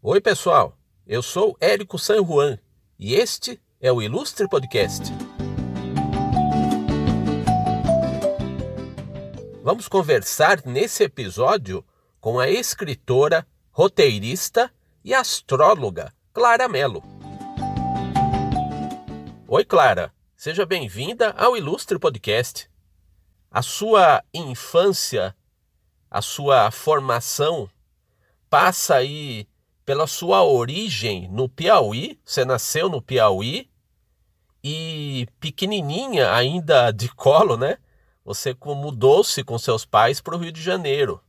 Oi, pessoal. Eu sou Érico San Juan e este é o Ilustre Podcast. Vamos conversar nesse episódio com a escritora, roteirista e astróloga Clara Mello. Oi, Clara. Seja bem-vinda ao Ilustre Podcast. A sua infância, a sua formação passa aí pela sua origem no Piauí. Você nasceu no Piauí e pequenininha ainda de colo, né? Você mudou-se com seus pais para o Rio de Janeiro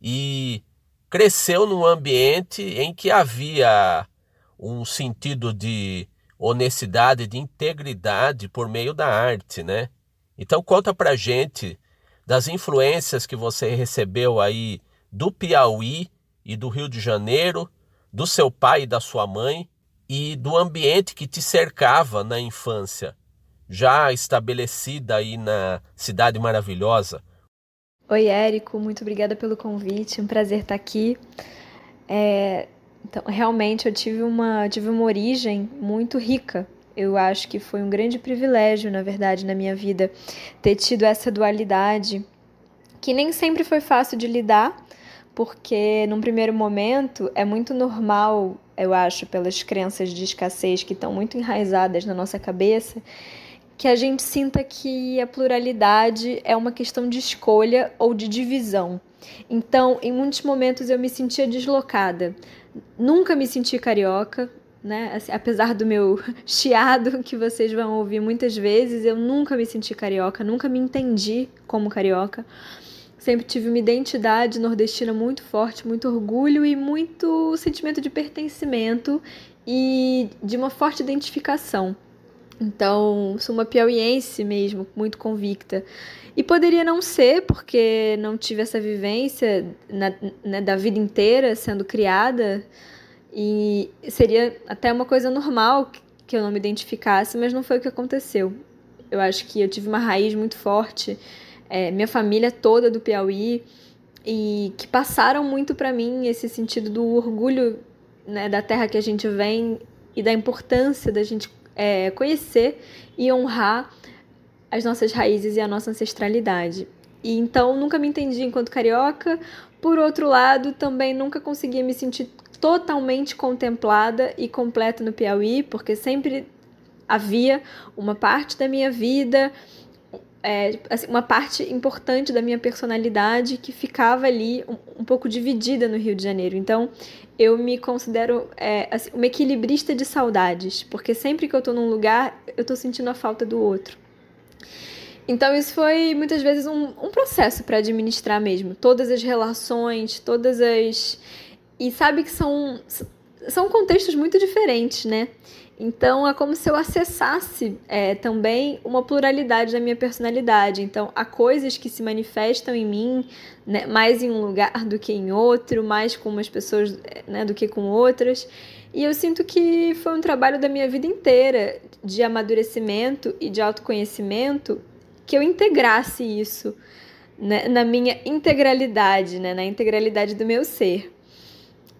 e cresceu num ambiente em que havia um sentido de honestidade, de integridade por meio da arte, né? Então conta pra gente das influências que você recebeu aí do Piauí e do Rio de Janeiro, do seu pai e da sua mãe e do ambiente que te cercava na infância, já estabelecida aí na cidade maravilhosa. Oi, Érico, muito obrigada pelo convite, um prazer estar aqui. É, então, realmente eu tive uma, tive uma origem muito rica. Eu acho que foi um grande privilégio, na verdade, na minha vida, ter tido essa dualidade, que nem sempre foi fácil de lidar, porque num primeiro momento é muito normal, eu acho, pelas crenças de escassez que estão muito enraizadas na nossa cabeça, que a gente sinta que a pluralidade é uma questão de escolha ou de divisão. Então, em muitos momentos eu me sentia deslocada. Nunca me senti carioca, né? Assim, apesar do meu chiado que vocês vão ouvir muitas vezes, eu nunca me senti carioca, nunca me entendi como carioca. Sempre tive uma identidade nordestina muito forte, muito orgulho e muito sentimento de pertencimento e de uma forte identificação. Então, sou uma piauiense mesmo, muito convicta. E poderia não ser, porque não tive essa vivência na, né, da vida inteira sendo criada. E seria até uma coisa normal que eu não me identificasse, mas não foi o que aconteceu. Eu acho que eu tive uma raiz muito forte é, minha família toda do Piauí e que passaram muito para mim esse sentido do orgulho né, da terra que a gente vem e da importância da gente é, conhecer e honrar as nossas raízes e a nossa ancestralidade. E então nunca me entendi enquanto carioca. Por outro lado, também nunca conseguia me sentir totalmente contemplada e completa no Piauí, porque sempre havia uma parte da minha vida é, assim, uma parte importante da minha personalidade que ficava ali um, um, pouco dividida no Rio de Janeiro. Então, eu me considero é, assim, uma equilibrista de saudades, porque sempre que eu estou num lugar, eu estou sentindo a falta do outro. Então, isso foi muitas vezes um, um processo para administrar mesmo. Todas as relações, todas as. E sabe que são, são contextos muito diferentes, né? Então é como se eu acessasse é, também uma pluralidade da minha personalidade. Então há coisas que se manifestam em mim né, mais em um lugar do que em outro, mais com umas pessoas né, do que com outras. E eu sinto que foi um trabalho da minha vida inteira de amadurecimento e de autoconhecimento que eu integrasse isso né, na minha integralidade, né, na integralidade do meu ser.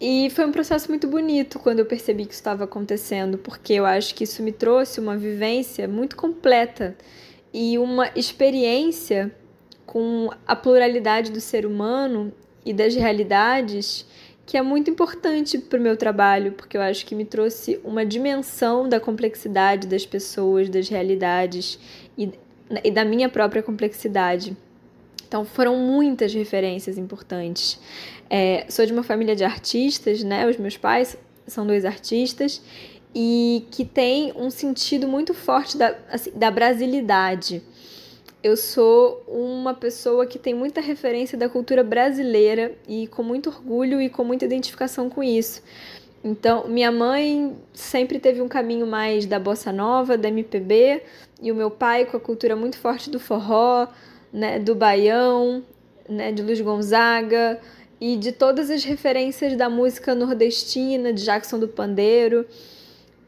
E foi um processo muito bonito quando eu percebi que isso estava acontecendo, porque eu acho que isso me trouxe uma vivência muito completa e uma experiência com a pluralidade do ser humano e das realidades que é muito importante para o meu trabalho, porque eu acho que me trouxe uma dimensão da complexidade das pessoas, das realidades e, e da minha própria complexidade. Então foram muitas referências importantes. É, sou de uma família de artistas, né? Os meus pais são dois artistas e que tem um sentido muito forte da, assim, da brasilidade. Eu sou uma pessoa que tem muita referência da cultura brasileira e com muito orgulho e com muita identificação com isso. Então, minha mãe sempre teve um caminho mais da bossa nova, da MPB, e o meu pai com a cultura muito forte do forró, né, do baião, né, de Luiz Gonzaga, e de todas as referências da música nordestina, de Jackson do Pandeiro.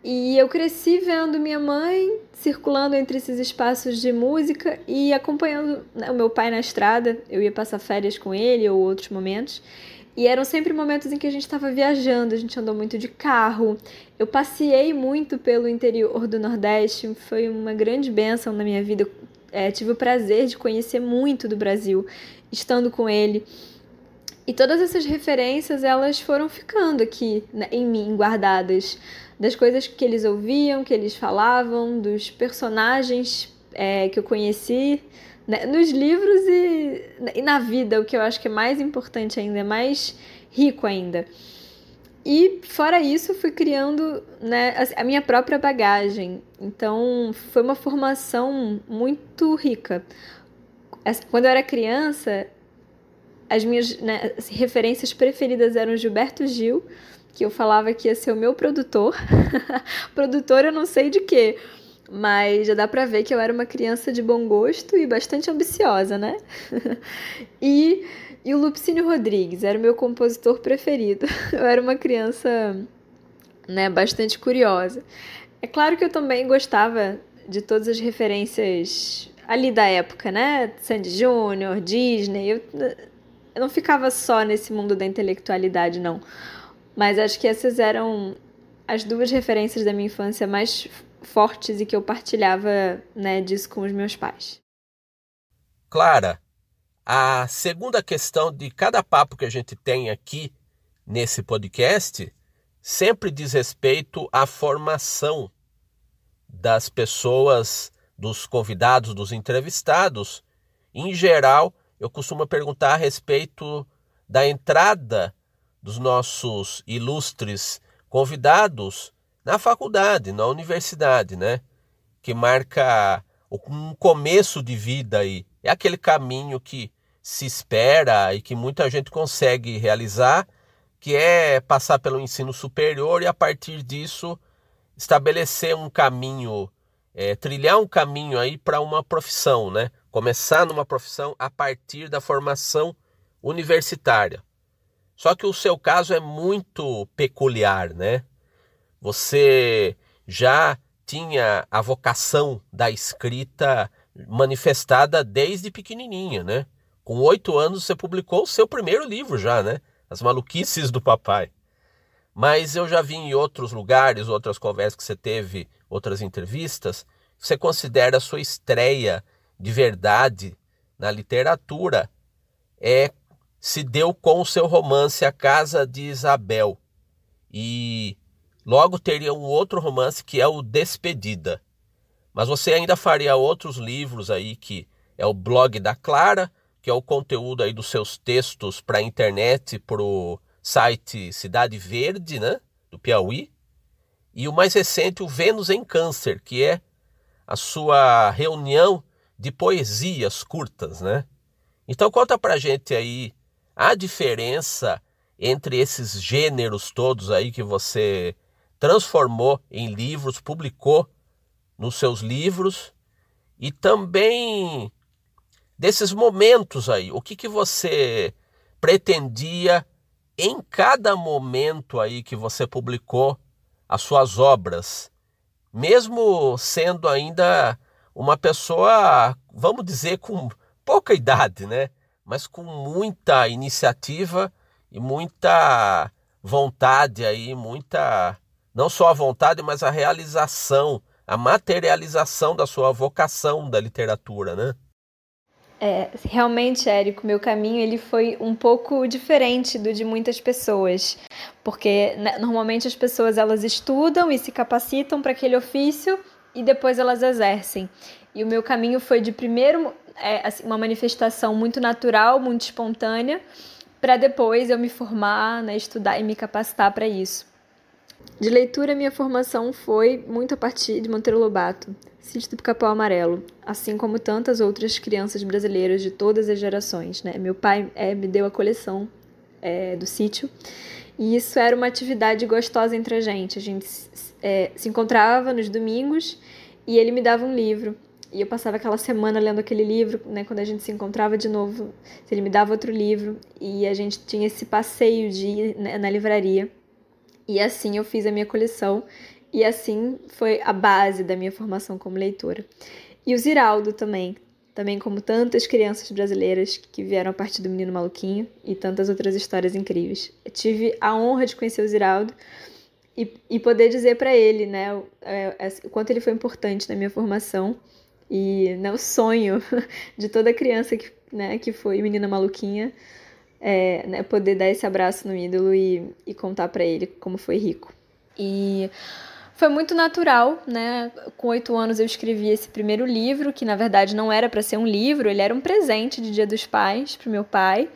E eu cresci vendo minha mãe circulando entre esses espaços de música e acompanhando né, o meu pai na estrada. Eu ia passar férias com ele ou outros momentos. E eram sempre momentos em que a gente estava viajando, a gente andou muito de carro. Eu passei muito pelo interior do Nordeste, foi uma grande bênção na minha vida. É, tive o prazer de conhecer muito do Brasil, estando com ele. E todas essas referências, elas foram ficando aqui né, em mim, guardadas. Das coisas que eles ouviam, que eles falavam, dos personagens é, que eu conheci né, nos livros e, e na vida, o que eu acho que é mais importante ainda, é mais rico ainda. E fora isso, fui criando né, a minha própria bagagem. Então, foi uma formação muito rica. Quando eu era criança, as minhas né, referências preferidas eram Gilberto Gil, que eu falava que ia ser o meu produtor. produtor eu não sei de quê, mas já dá pra ver que eu era uma criança de bom gosto e bastante ambiciosa, né? e, e o Lupicínio Rodrigues era o meu compositor preferido. Eu era uma criança né, bastante curiosa. É claro que eu também gostava de todas as referências ali da época, né? Sandy Júnior, Disney. Eu, eu não ficava só nesse mundo da intelectualidade, não. Mas acho que essas eram as duas referências da minha infância mais fortes e que eu partilhava né, disso com os meus pais. Clara, a segunda questão de cada papo que a gente tem aqui nesse podcast sempre diz respeito à formação das pessoas, dos convidados, dos entrevistados. Em geral, eu costumo perguntar a respeito da entrada dos nossos ilustres convidados na faculdade, na universidade, né? Que marca um começo de vida aí. É aquele caminho que se espera e que muita gente consegue realizar, que é passar pelo ensino superior e a partir disso estabelecer um caminho, é, trilhar um caminho aí para uma profissão, né? Começar numa profissão a partir da formação universitária. Só que o seu caso é muito peculiar, né? Você já tinha a vocação da escrita manifestada desde pequenininha, né? Com oito anos você publicou o seu primeiro livro já, né? As Maluquices do Papai. Mas eu já vi em outros lugares, outras conversas que você teve, outras entrevistas, você considera a sua estreia de verdade na literatura é se deu com o seu romance A Casa de Isabel. E Logo teria um outro romance que é o Despedida. Mas você ainda faria outros livros aí que é o blog da Clara, que é o conteúdo aí dos seus textos para a internet, para o site Cidade Verde, né, do Piauí. E o mais recente, o Vênus em Câncer, que é a sua reunião de poesias curtas, né? Então conta pra gente aí a diferença entre esses gêneros todos aí que você transformou em livros, publicou nos seus livros e também desses momentos aí, o que, que você pretendia em cada momento aí que você publicou as suas obras, mesmo sendo ainda uma pessoa, vamos dizer, com pouca idade, né? Mas com muita iniciativa e muita vontade aí, muita não só a vontade, mas a realização, a materialização da sua vocação da literatura, né? É, realmente, Érico, meu caminho ele foi um pouco diferente do de muitas pessoas, porque né, normalmente as pessoas elas estudam e se capacitam para aquele ofício e depois elas exercem. E o meu caminho foi de primeiro é, assim, uma manifestação muito natural, muito espontânea, para depois eu me formar, né, estudar e me capacitar para isso. De leitura, minha formação foi muito a partir de Monteiro Lobato, Sítio do Capão Amarelo, assim como tantas outras crianças brasileiras de todas as gerações. Né? Meu pai é, me deu a coleção é, do sítio e isso era uma atividade gostosa entre a gente. A gente é, se encontrava nos domingos e ele me dava um livro. E eu passava aquela semana lendo aquele livro, né? Quando a gente se encontrava de novo, ele me dava outro livro e a gente tinha esse passeio de ir né, na livraria. E assim eu fiz a minha coleção e assim foi a base da minha formação como leitora. E o Ziraldo também. também como tantas crianças brasileiras que vieram a partir do Menino Maluquinho e tantas outras histórias incríveis. Eu tive a honra de conhecer o Ziraldo e, e poder dizer para ele, né, o, é, é, o quanto ele foi importante na minha formação e né, o sonho de toda criança que, né, que foi menina maluquinha é, né, poder dar esse abraço no ídolo e, e contar para ele como foi rico. E foi muito natural, né? Com oito anos eu escrevi esse primeiro livro, que na verdade não era para ser um livro, ele era um presente de Dia dos Pais para meu pai.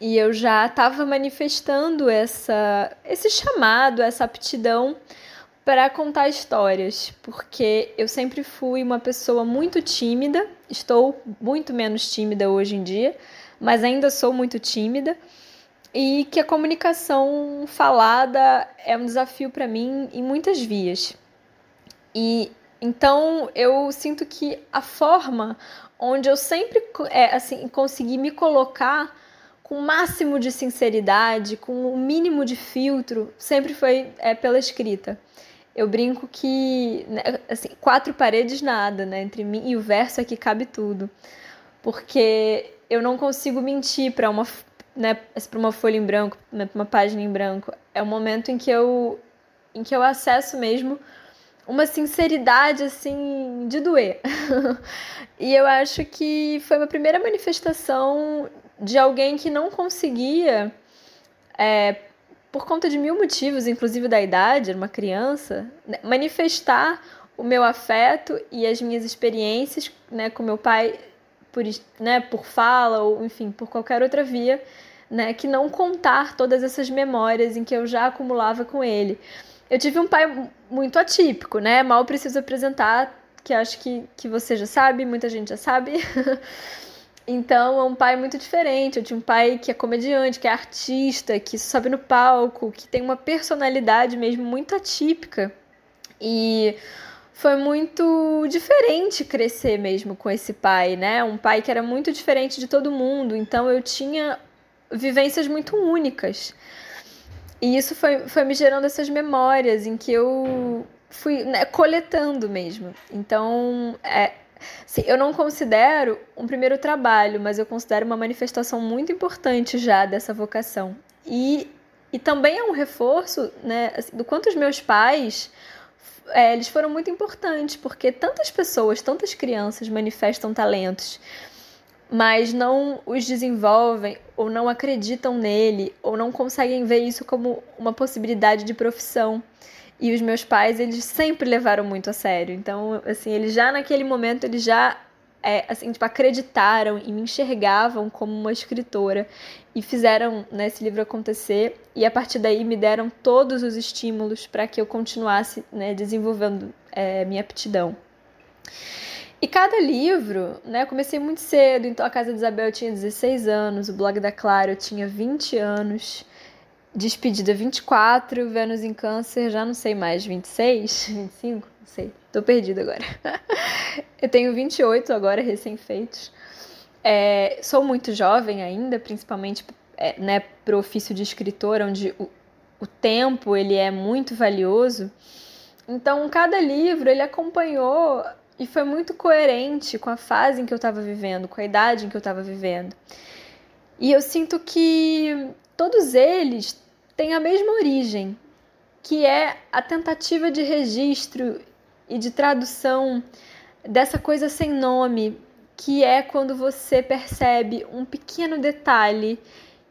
E eu já estava manifestando essa, esse chamado, essa aptidão para contar histórias, porque eu sempre fui uma pessoa muito tímida, estou muito menos tímida hoje em dia, mas ainda sou muito tímida, e que a comunicação falada é um desafio para mim em muitas vias. E então eu sinto que a forma onde eu sempre é, assim consegui me colocar com o máximo de sinceridade, com o mínimo de filtro, sempre foi é, pela escrita. Eu brinco que né, assim, quatro paredes nada, né? Entre mim e o verso é que cabe tudo. Porque eu não consigo mentir para uma, né, para uma folha em branco, né, para uma página em branco. É o momento em que eu em que eu acesso mesmo uma sinceridade assim de doer. e eu acho que foi uma primeira manifestação de alguém que não conseguia, é, por conta de mil motivos, inclusive da idade, era uma criança, né, manifestar o meu afeto e as minhas experiências né, com meu pai por, né, por fala ou, enfim, por qualquer outra via, né, que não contar todas essas memórias em que eu já acumulava com ele. Eu tive um pai muito atípico, né? Mal preciso apresentar, que acho que, que você já sabe, muita gente já sabe. Então é um pai muito diferente. Eu tinha um pai que é comediante, que é artista, que sobe no palco, que tem uma personalidade mesmo muito atípica. E foi muito diferente crescer mesmo com esse pai, né? Um pai que era muito diferente de todo mundo. Então eu tinha vivências muito únicas. E isso foi, foi me gerando essas memórias em que eu fui né, coletando mesmo. Então, é, Sim, eu não considero um primeiro trabalho, mas eu considero uma manifestação muito importante já dessa vocação. E, e também é um reforço né, assim, do quanto os meus pais é, eles foram muito importantes, porque tantas pessoas, tantas crianças manifestam talentos, mas não os desenvolvem, ou não acreditam nele, ou não conseguem ver isso como uma possibilidade de profissão. E os meus pais, eles sempre levaram muito a sério. Então, assim, eles já naquele momento, eles já é, assim, tipo, acreditaram e me enxergavam como uma escritora e fizeram né, esse livro acontecer e a partir daí me deram todos os estímulos para que eu continuasse né, desenvolvendo é, minha aptidão. E cada livro, né, eu comecei muito cedo, então a Casa de Isabel eu tinha 16 anos, o blog da Clara eu tinha 20 anos, Despedida 24, Vênus em Câncer, já não sei mais, 26, 25, não sei, tô perdida agora. eu tenho 28 agora, recém-feitos. É, sou muito jovem ainda, principalmente é, né, para o ofício de escritor, onde o, o tempo ele é muito valioso. Então, cada livro ele acompanhou e foi muito coerente com a fase em que eu estava vivendo, com a idade em que eu estava vivendo. E eu sinto que todos eles têm a mesma origem, que é a tentativa de registro e de tradução dessa coisa sem nome, que é quando você percebe um pequeno detalhe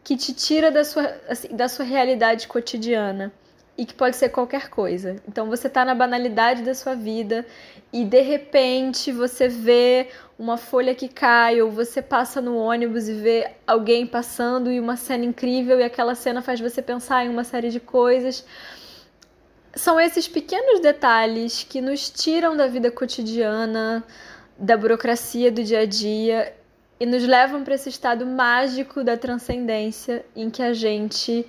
que te tira da sua, assim, da sua realidade cotidiana e que pode ser qualquer coisa. Então você está na banalidade da sua vida e de repente você vê uma folha que cai ou você passa no ônibus e vê alguém passando e uma cena incrível e aquela cena faz você pensar em uma série de coisas. São esses pequenos detalhes que nos tiram da vida cotidiana, da burocracia do dia a dia e nos levam para esse estado mágico da transcendência em que a gente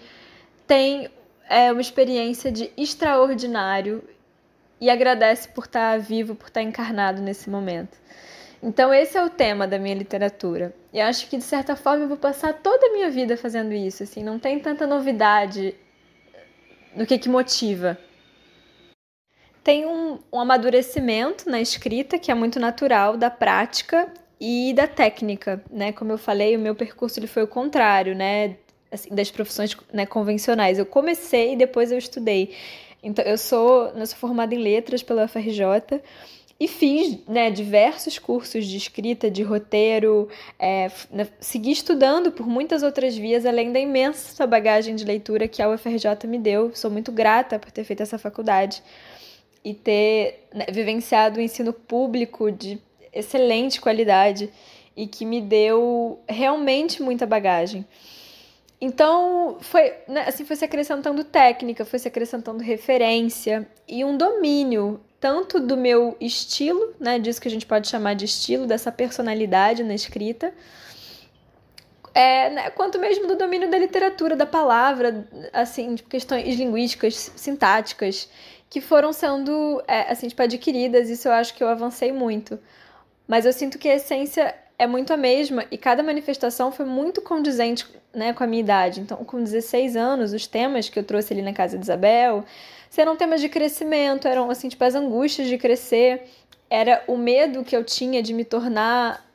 tem é uma experiência de extraordinário e agradece por estar vivo, por estar encarnado nesse momento. Então esse é o tema da minha literatura. E acho que de certa forma eu vou passar toda a minha vida fazendo isso, assim, não tem tanta novidade no que que motiva. Tem um, um amadurecimento na escrita que é muito natural da prática e da técnica, né? Como eu falei, o meu percurso ele foi o contrário, né? Assim, das profissões né, convencionais. Eu comecei e depois eu estudei. Então, eu sou, eu sou formada em letras pela UFRJ e fiz né, diversos cursos de escrita, de roteiro, é, né, segui estudando por muitas outras vias, além da imensa bagagem de leitura que a UFRJ me deu. Sou muito grata por ter feito essa faculdade e ter né, vivenciado o ensino público de excelente qualidade e que me deu realmente muita bagagem. Então, foi, né, assim, foi se acrescentando técnica, foi se acrescentando referência e um domínio tanto do meu estilo, né, disso que a gente pode chamar de estilo, dessa personalidade na escrita, é, né, quanto mesmo do domínio da literatura, da palavra, assim, questões linguísticas, sintáticas, que foram sendo, é, assim, tipo, adquiridas, isso eu acho que eu avancei muito. Mas eu sinto que a essência é muito a mesma e cada manifestação foi muito condizente né, com a minha idade. Então, com 16 anos, os temas que eu trouxe ali na casa de Isabel serão temas de crescimento, eram assim, tipo as angústias de crescer, era o medo que eu tinha de me tornar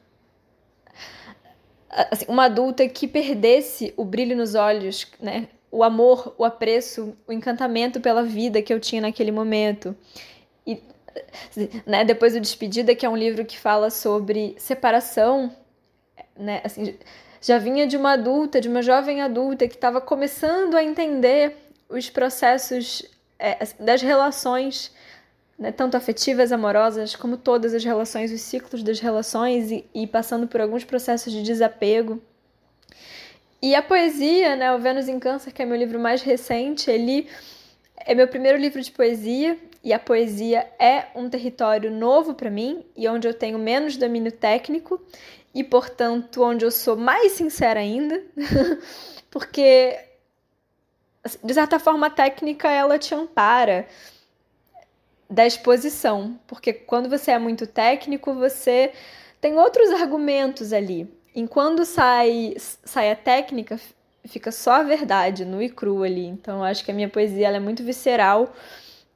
assim, uma adulta que perdesse o brilho nos olhos, né? O amor, o apreço, o encantamento pela vida que eu tinha naquele momento. E né, depois do Despedida, que é um livro que fala sobre separação, né, assim, já vinha de uma adulta, de uma jovem adulta que estava começando a entender os processos é, das relações, né, tanto afetivas, amorosas, como todas as relações, os ciclos das relações e, e passando por alguns processos de desapego. E a poesia, né, o Vênus em Câncer, que é meu livro mais recente, ele é meu primeiro livro de poesia e a poesia é um território novo para mim e onde eu tenho menos domínio técnico e, portanto, onde eu sou mais sincera ainda, porque Assim, de certa forma, a técnica ela te ampara da exposição, porque quando você é muito técnico, você tem outros argumentos ali. E quando sai, sai a técnica, fica só a verdade, nu e cru ali. Então, acho que a minha poesia ela é muito visceral,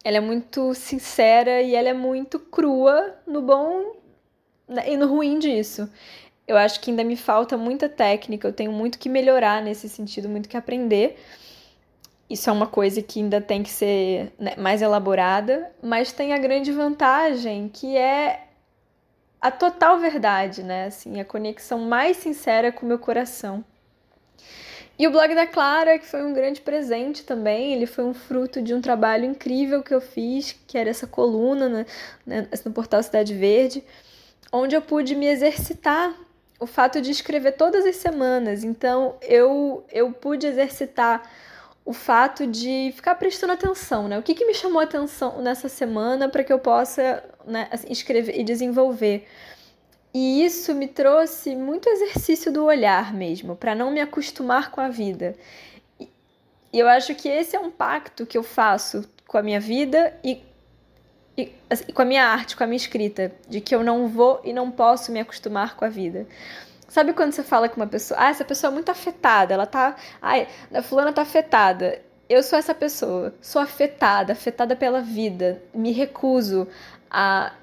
ela é muito sincera e ela é muito crua no bom né, e no ruim disso. Eu acho que ainda me falta muita técnica, eu tenho muito que melhorar nesse sentido, muito que aprender isso é uma coisa que ainda tem que ser né, mais elaborada, mas tem a grande vantagem que é a total verdade, né? Assim, a conexão mais sincera com o meu coração. E o blog da Clara, que foi um grande presente também, ele foi um fruto de um trabalho incrível que eu fiz, que era essa coluna né, né no portal Cidade Verde, onde eu pude me exercitar o fato de escrever todas as semanas. Então, eu, eu pude exercitar o fato de ficar prestando atenção, né? O que, que me chamou atenção nessa semana para que eu possa né, assim, escrever e desenvolver. E isso me trouxe muito exercício do olhar mesmo, para não me acostumar com a vida. E eu acho que esse é um pacto que eu faço com a minha vida e, e assim, com a minha arte, com a minha escrita, de que eu não vou e não posso me acostumar com a vida. Sabe quando você fala com uma pessoa, ah, essa pessoa é muito afetada, ela tá. Ai, a fulana tá afetada. Eu sou essa pessoa, sou afetada, afetada pela vida. Me recuso a,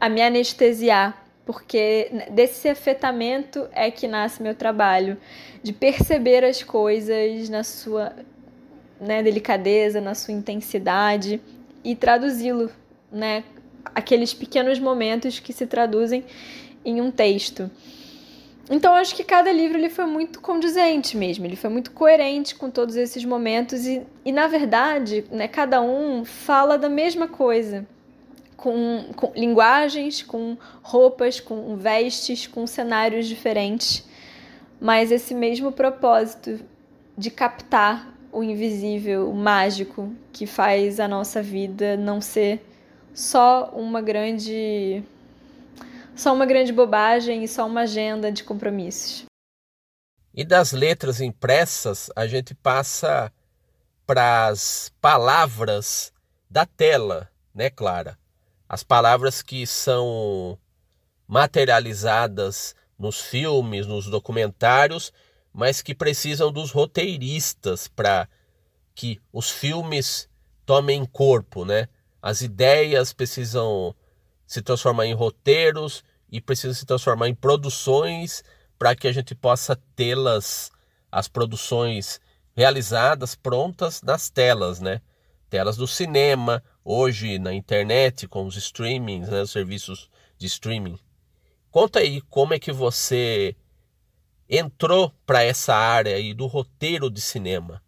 a me anestesiar, porque desse afetamento é que nasce meu trabalho, de perceber as coisas na sua né, delicadeza, na sua intensidade e traduzi-lo, né? Aqueles pequenos momentos que se traduzem em um texto. Então acho que cada livro ele foi muito condizente mesmo, ele foi muito coerente com todos esses momentos e, e na verdade, né, cada um fala da mesma coisa, com, com linguagens, com roupas, com vestes, com cenários diferentes, mas esse mesmo propósito de captar o invisível, o mágico que faz a nossa vida não ser só uma grande só uma grande bobagem e só uma agenda de compromissos. E das letras impressas, a gente passa para as palavras da tela, né, Clara? As palavras que são materializadas nos filmes, nos documentários, mas que precisam dos roteiristas para que os filmes tomem corpo, né? As ideias precisam se transformar em roteiros e precisa se transformar em produções para que a gente possa tê-las, as produções realizadas, prontas nas telas, né? Telas do cinema, hoje na internet, com os streamings, né? os serviços de streaming. Conta aí como é que você entrou para essa área aí do roteiro de cinema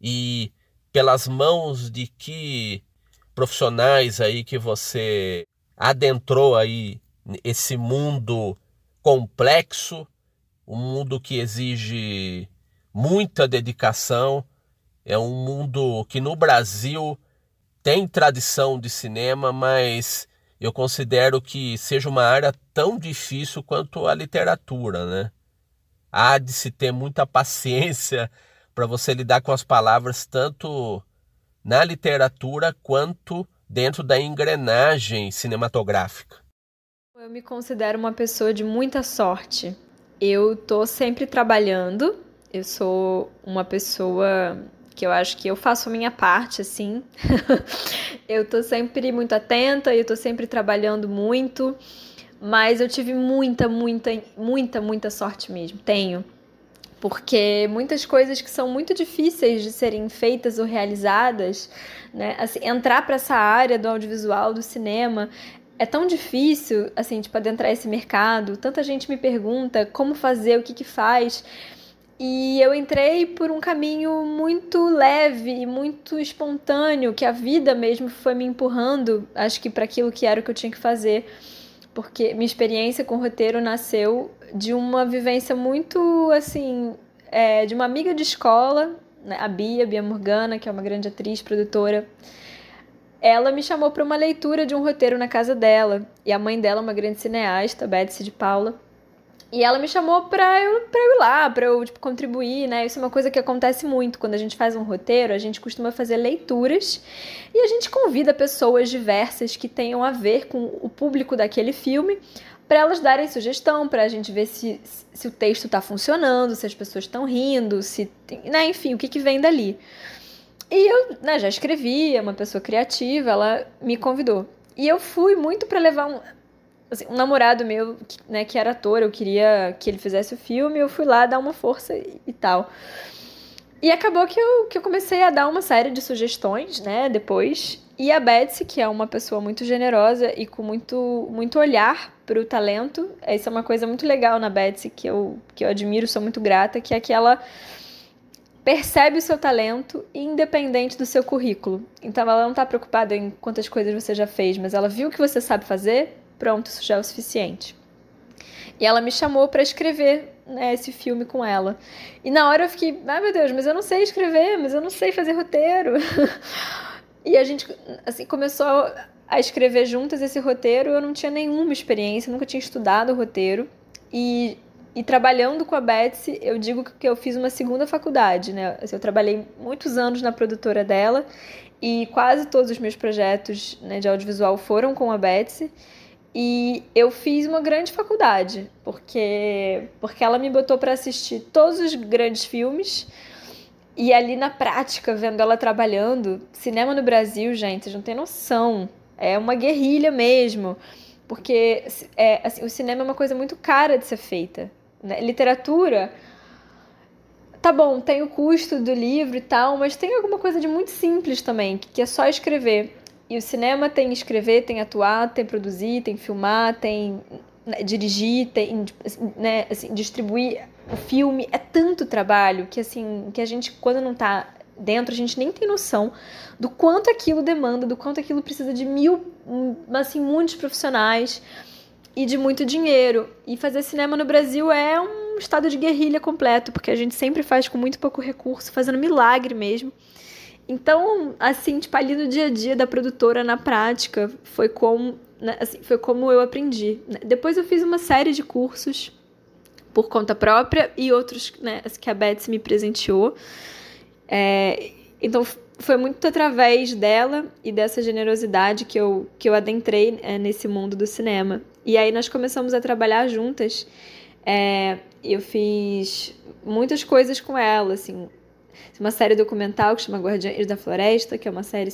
e pelas mãos de que profissionais aí que você adentrou aí esse mundo complexo, um mundo que exige muita dedicação, é um mundo que no Brasil tem tradição de cinema, mas eu considero que seja uma área tão difícil quanto a literatura, né? Há de se ter muita paciência para você lidar com as palavras tanto na literatura quanto dentro da engrenagem cinematográfica. Eu me considero uma pessoa de muita sorte. Eu tô sempre trabalhando. Eu sou uma pessoa que eu acho que eu faço a minha parte, assim. eu tô sempre muito atenta e eu tô sempre trabalhando muito, mas eu tive muita, muita, muita, muita sorte mesmo. Tenho. Porque muitas coisas que são muito difíceis de serem feitas ou realizadas, né? Assim, entrar para essa área do audiovisual, do cinema, é tão difícil, assim, tipo, adentrar esse mercado. Tanta gente me pergunta como fazer, o que que faz. E eu entrei por um caminho muito leve e muito espontâneo, que a vida mesmo foi me empurrando, acho que para aquilo que era o que eu tinha que fazer. Porque minha experiência com roteiro nasceu de uma vivência muito, assim, é, de uma amiga de escola, né, a Bia, Bia Morgana, que é uma grande atriz, produtora. Ela me chamou para uma leitura de um roteiro na casa dela. E a mãe dela, uma grande cineasta, Betsy de Paula. E ela me chamou pra eu, pra eu ir lá, pra eu tipo, contribuir, né? Isso é uma coisa que acontece muito. Quando a gente faz um roteiro, a gente costuma fazer leituras e a gente convida pessoas diversas que tenham a ver com o público daquele filme para elas darem sugestão, para a gente ver se, se o texto está funcionando, se as pessoas estão rindo, se né, enfim, o que, que vem dali. E eu né, já escrevi, é uma pessoa criativa, ela me convidou. E eu fui muito para levar um, assim, um namorado meu, né, que era ator, eu queria que ele fizesse o filme, eu fui lá dar uma força e tal. E acabou que eu, que eu comecei a dar uma série de sugestões, né, depois. E a Betsy, que é uma pessoa muito generosa e com muito, muito olhar para o talento, isso é uma coisa muito legal na Betsy, que eu, que eu admiro, sou muito grata, que é que ela percebe o seu talento independente do seu currículo. Então ela não está preocupada em quantas coisas você já fez, mas ela viu o que você sabe fazer pronto, isso já é o suficiente. E ela me chamou para escrever né, esse filme com ela. E na hora eu fiquei, ah meu Deus, mas eu não sei escrever, mas eu não sei fazer roteiro. e a gente assim começou a escrever juntas esse roteiro. Eu não tinha nenhuma experiência, nunca tinha estudado o roteiro. E, e trabalhando com a Betsy, eu digo que eu fiz uma segunda faculdade, né? Assim, eu trabalhei muitos anos na produtora dela e quase todos os meus projetos né, de audiovisual foram com a Betsy. E eu fiz uma grande faculdade, porque porque ela me botou para assistir todos os grandes filmes. E ali na prática, vendo ela trabalhando, cinema no Brasil, gente, vocês não tem noção. É uma guerrilha mesmo. Porque é, assim, o cinema é uma coisa muito cara de ser feita. Né? Literatura, tá bom, tem o custo do livro e tal, mas tem alguma coisa de muito simples também, que é só escrever. E o cinema tem escrever, tem atuar, tem produzir, tem filmar, tem né, dirigir, tem né, assim, distribuir o filme. É tanto trabalho que assim que a gente quando não está dentro a gente nem tem noção do quanto aquilo demanda, do quanto aquilo precisa de mil, assim, muitos profissionais e de muito dinheiro. E fazer cinema no Brasil é um estado de guerrilha completo, porque a gente sempre faz com muito pouco recurso, fazendo milagre mesmo. Então, assim, tipo, ali no dia a dia da produtora, na prática, foi como, né, assim, foi como eu aprendi. Depois eu fiz uma série de cursos por conta própria e outros né, que a Betsy me presenteou. É, então, foi muito através dela e dessa generosidade que eu, que eu adentrei é, nesse mundo do cinema. E aí nós começamos a trabalhar juntas. É, eu fiz muitas coisas com ela, assim, uma série documental que chama Guardiães da Floresta, que é uma série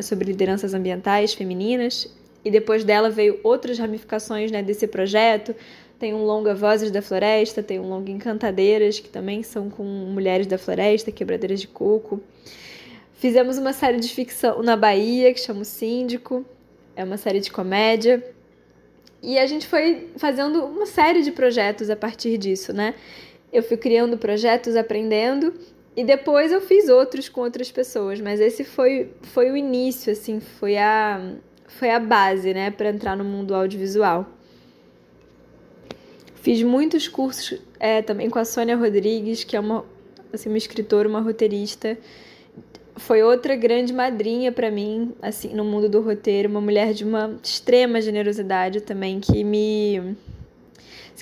sobre lideranças ambientais femininas. e depois dela veio outras ramificações né, desse projeto. Tem um longa Vozes da Floresta, tem um longa Encantadeiras, que também são com mulheres da floresta, quebradeiras de coco. Fizemos uma série de ficção na Bahia, que chama o Síndico, é uma série de comédia. E a gente foi fazendo uma série de projetos a partir disso, né? Eu fui criando projetos, aprendendo, e depois eu fiz outros com outras pessoas, mas esse foi, foi o início, assim, foi a, foi a base, né, para entrar no mundo audiovisual. Fiz muitos cursos é, também com a Sônia Rodrigues, que é uma, assim, uma escritora, uma roteirista. Foi outra grande madrinha para mim, assim, no mundo do roteiro, uma mulher de uma extrema generosidade também, que me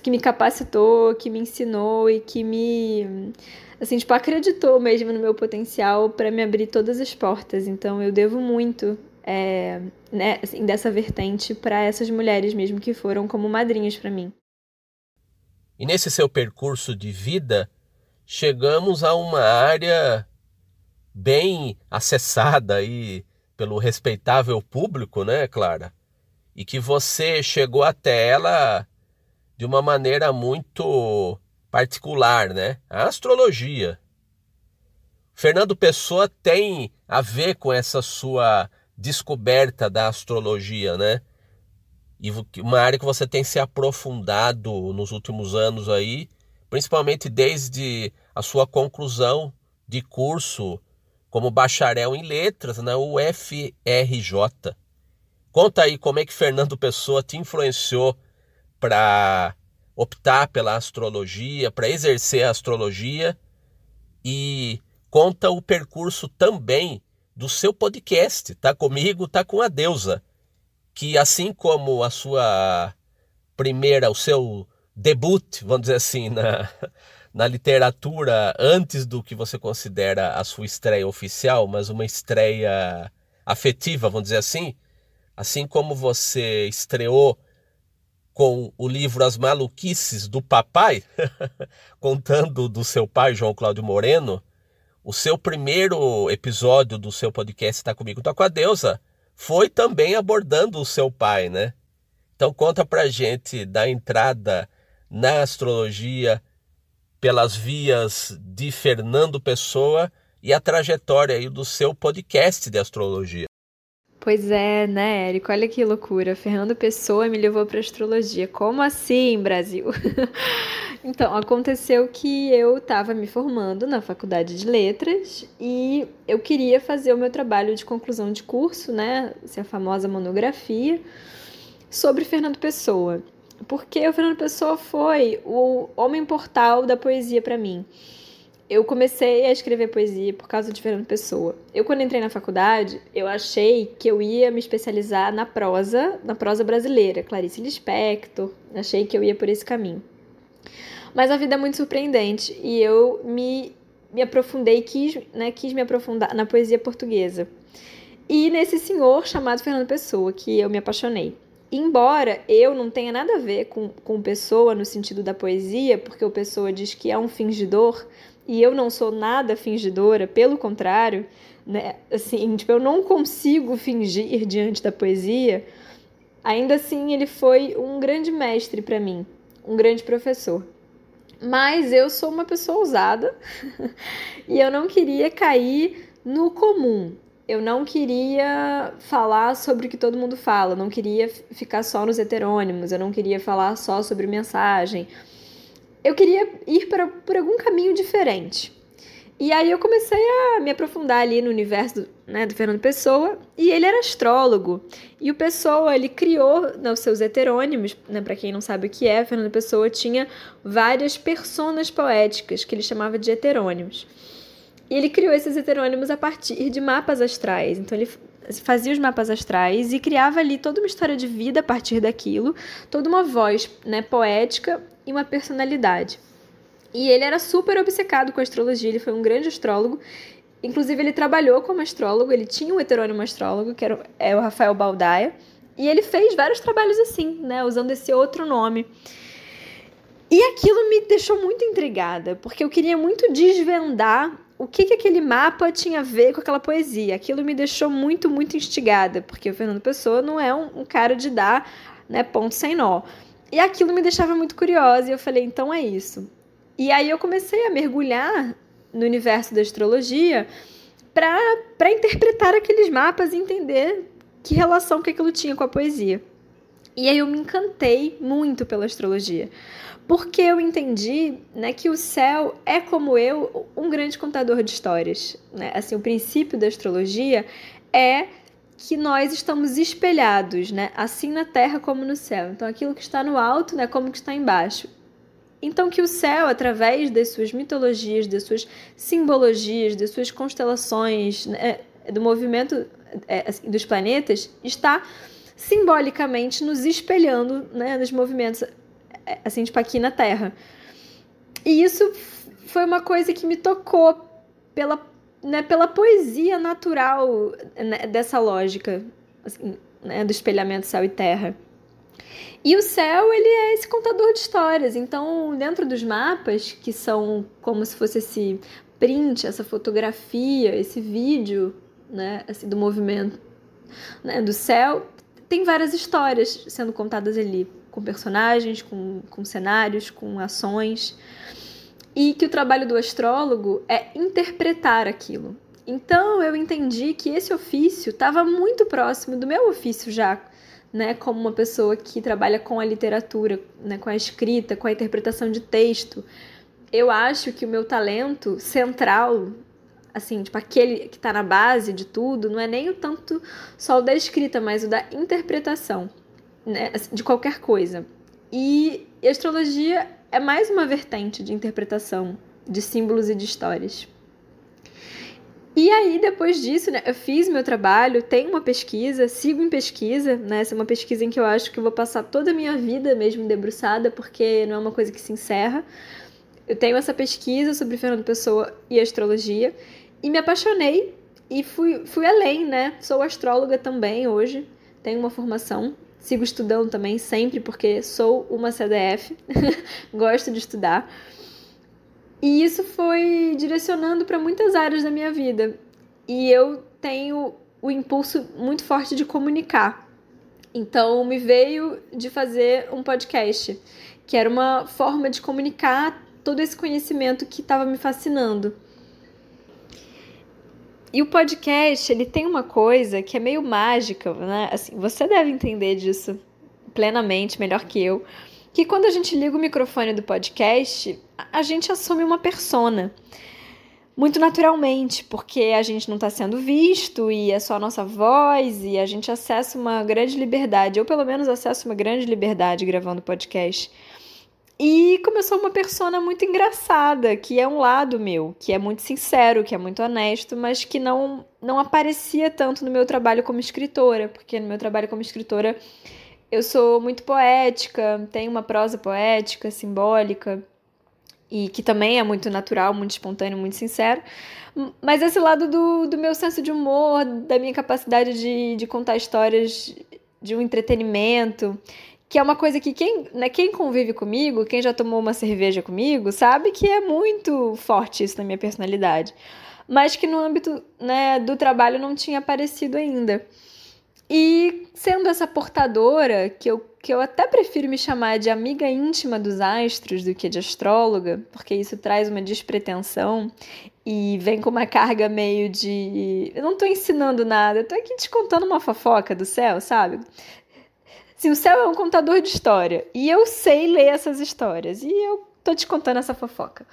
que me capacitou, que me ensinou e que me assim, tipo, acreditou mesmo no meu potencial para me abrir todas as portas. Então eu devo muito é, né, assim, dessa vertente para essas mulheres mesmo que foram como madrinhas para mim. E nesse seu percurso de vida, chegamos a uma área bem acessada aí pelo respeitável público, né, Clara? E que você chegou até ela de uma maneira muito particular, né? A astrologia. Fernando Pessoa tem a ver com essa sua descoberta da astrologia, né? E uma área que você tem se aprofundado nos últimos anos aí, principalmente desde a sua conclusão de curso como bacharel em letras na UFRJ. Conta aí como é que Fernando Pessoa te influenciou para optar pela astrologia, para exercer a astrologia e conta o percurso também do seu podcast, tá comigo, tá com a deusa, que assim como a sua primeira, o seu debut, vamos dizer assim, na, na literatura antes do que você considera a sua estreia oficial, mas uma estreia afetiva, vamos dizer assim, assim como você estreou com o livro As Maluquices do Papai, contando do seu pai, João Cláudio Moreno, o seu primeiro episódio do seu podcast Está Comigo, Está com a Deusa, foi também abordando o seu pai, né? Então conta pra gente da entrada na astrologia pelas vias de Fernando Pessoa e a trajetória aí do seu podcast de astrologia. Pois é, né, Érico? Olha que loucura. Fernando Pessoa me levou para astrologia. Como assim, Brasil? então, aconteceu que eu estava me formando na faculdade de letras e eu queria fazer o meu trabalho de conclusão de curso, né? Essa famosa monografia sobre Fernando Pessoa. Porque o Fernando Pessoa foi o homem portal da poesia para mim eu comecei a escrever poesia por causa de Fernando Pessoa. Eu, quando entrei na faculdade, eu achei que eu ia me especializar na prosa, na prosa brasileira, Clarice Lispector, achei que eu ia por esse caminho. Mas a vida é muito surpreendente e eu me, me aprofundei, quis, né, quis me aprofundar na poesia portuguesa. E nesse senhor chamado Fernando Pessoa, que eu me apaixonei. Embora eu não tenha nada a ver com, com Pessoa no sentido da poesia, porque o Pessoa diz que é um fingidor, e eu não sou nada fingidora, pelo contrário, né? Assim, tipo, eu não consigo fingir diante da poesia. Ainda assim, ele foi um grande mestre para mim, um grande professor. Mas eu sou uma pessoa ousada e eu não queria cair no comum. Eu não queria falar sobre o que todo mundo fala, não queria ficar só nos heterônimos, eu não queria falar só sobre mensagem eu queria ir para, por algum caminho diferente. E aí eu comecei a me aprofundar ali no universo do, né, do Fernando Pessoa, e ele era astrólogo. E o Pessoa, ele criou né, os seus heterônimos, né, para quem não sabe o que é, Fernando Pessoa tinha várias personas poéticas que ele chamava de heterônimos. E ele criou esses heterônimos a partir de mapas astrais. Então ele fazia os mapas astrais e criava ali toda uma história de vida a partir daquilo, toda uma voz né, poética e uma personalidade. E ele era super obcecado com a astrologia, ele foi um grande astrólogo. Inclusive, ele trabalhou como astrólogo, ele tinha um heterônimo astrólogo, que era é o Rafael Baldaia, e ele fez vários trabalhos assim, né, usando esse outro nome. E aquilo me deixou muito intrigada, porque eu queria muito desvendar o que, que aquele mapa tinha a ver com aquela poesia. Aquilo me deixou muito, muito instigada, porque o Fernando Pessoa não é um, um cara de dar né, ponto sem nó. E aquilo me deixava muito curiosa, e eu falei, então é isso. E aí eu comecei a mergulhar no universo da astrologia para interpretar aqueles mapas e entender que relação que aquilo tinha com a poesia. E aí eu me encantei muito pela astrologia porque eu entendi né, que o céu é, como eu, um grande contador de histórias. Né? Assim, o princípio da astrologia é que nós estamos espelhados, né? assim na terra como no céu. Então, aquilo que está no alto, né, como que está embaixo. Então, que o céu, através das suas mitologias, das suas simbologias, das suas constelações, né, do movimento é, assim, dos planetas, está simbolicamente nos espelhando né, nos movimentos assim, tipo aqui na Terra. E isso foi uma coisa que me tocou pela, né, pela poesia natural né, dessa lógica assim, né, do espelhamento céu e terra. E o céu, ele é esse contador de histórias. Então, dentro dos mapas, que são como se fosse esse print, essa fotografia, esse vídeo, né, assim, do movimento né, do céu, tem várias histórias sendo contadas ali com personagens, com, com cenários, com ações. E que o trabalho do astrólogo é interpretar aquilo. Então eu entendi que esse ofício estava muito próximo do meu ofício já, né, como uma pessoa que trabalha com a literatura, né, com a escrita, com a interpretação de texto. Eu acho que o meu talento central, assim, tipo aquele que está na base de tudo, não é nem o tanto só o da escrita, mas o da interpretação né, de qualquer coisa. E astrologia é mais uma vertente de interpretação de símbolos e de histórias. E aí, depois disso, né, eu fiz meu trabalho, tenho uma pesquisa, sigo em pesquisa, né? Essa é uma pesquisa em que eu acho que eu vou passar toda a minha vida mesmo debruçada, porque não é uma coisa que se encerra. Eu tenho essa pesquisa sobre Fernando Pessoa e astrologia, e me apaixonei e fui, fui além, né? Sou astróloga também hoje, tenho uma formação Sigo estudando também sempre porque sou uma CDF, gosto de estudar. E isso foi direcionando para muitas áreas da minha vida. E eu tenho o impulso muito forte de comunicar. Então me veio de fazer um podcast, que era uma forma de comunicar todo esse conhecimento que estava me fascinando. E o podcast, ele tem uma coisa que é meio mágica, né? Assim, você deve entender disso plenamente, melhor que eu, que quando a gente liga o microfone do podcast, a gente assume uma persona. Muito naturalmente, porque a gente não está sendo visto e é só a nossa voz e a gente acessa uma grande liberdade. Eu, pelo menos, acesso uma grande liberdade gravando podcast. E começou uma persona muito engraçada, que é um lado meu, que é muito sincero, que é muito honesto, mas que não, não aparecia tanto no meu trabalho como escritora, porque no meu trabalho como escritora eu sou muito poética, tenho uma prosa poética, simbólica, e que também é muito natural, muito espontâneo, muito sincero. Mas esse lado do, do meu senso de humor, da minha capacidade de, de contar histórias de um entretenimento que é uma coisa que quem, né, quem convive comigo, quem já tomou uma cerveja comigo, sabe que é muito forte isso na minha personalidade. Mas que no âmbito né, do trabalho não tinha aparecido ainda. E sendo essa portadora, que eu, que eu até prefiro me chamar de amiga íntima dos astros do que de astróloga, porque isso traz uma despretensão e vem com uma carga meio de. Eu não tô ensinando nada, eu tô aqui te contando uma fofoca do céu, sabe? Assim, o céu é um contador de história. E eu sei ler essas histórias. E eu tô te contando essa fofoca.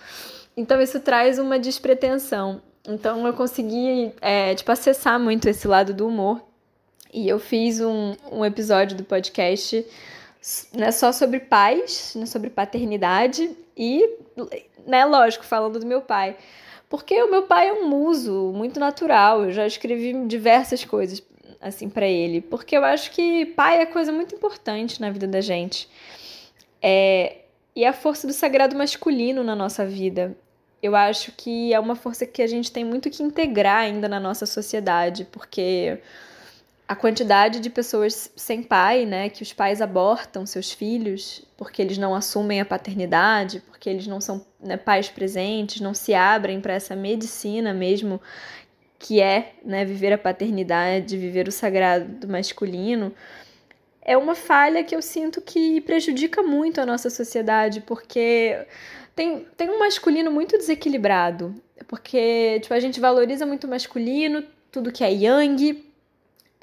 Então isso traz uma despretensão. Então eu consegui, é, tipo, acessar muito esse lado do humor. E eu fiz um, um episódio do podcast né, só sobre pais, né, sobre paternidade e, né, lógico, falando do meu pai. Porque o meu pai é um muso muito natural, eu já escrevi diversas coisas assim para ele, porque eu acho que pai é coisa muito importante na vida da gente. É, e a força do sagrado masculino na nossa vida. Eu acho que é uma força que a gente tem muito que integrar ainda na nossa sociedade, porque a quantidade de pessoas sem pai, né, que os pais abortam seus filhos porque eles não assumem a paternidade, porque eles não são né, pais presentes, não se abrem para essa medicina mesmo que é né, viver a paternidade, viver o sagrado masculino, é uma falha que eu sinto que prejudica muito a nossa sociedade, porque tem, tem um masculino muito desequilibrado, porque tipo, a gente valoriza muito o masculino, tudo que é yang,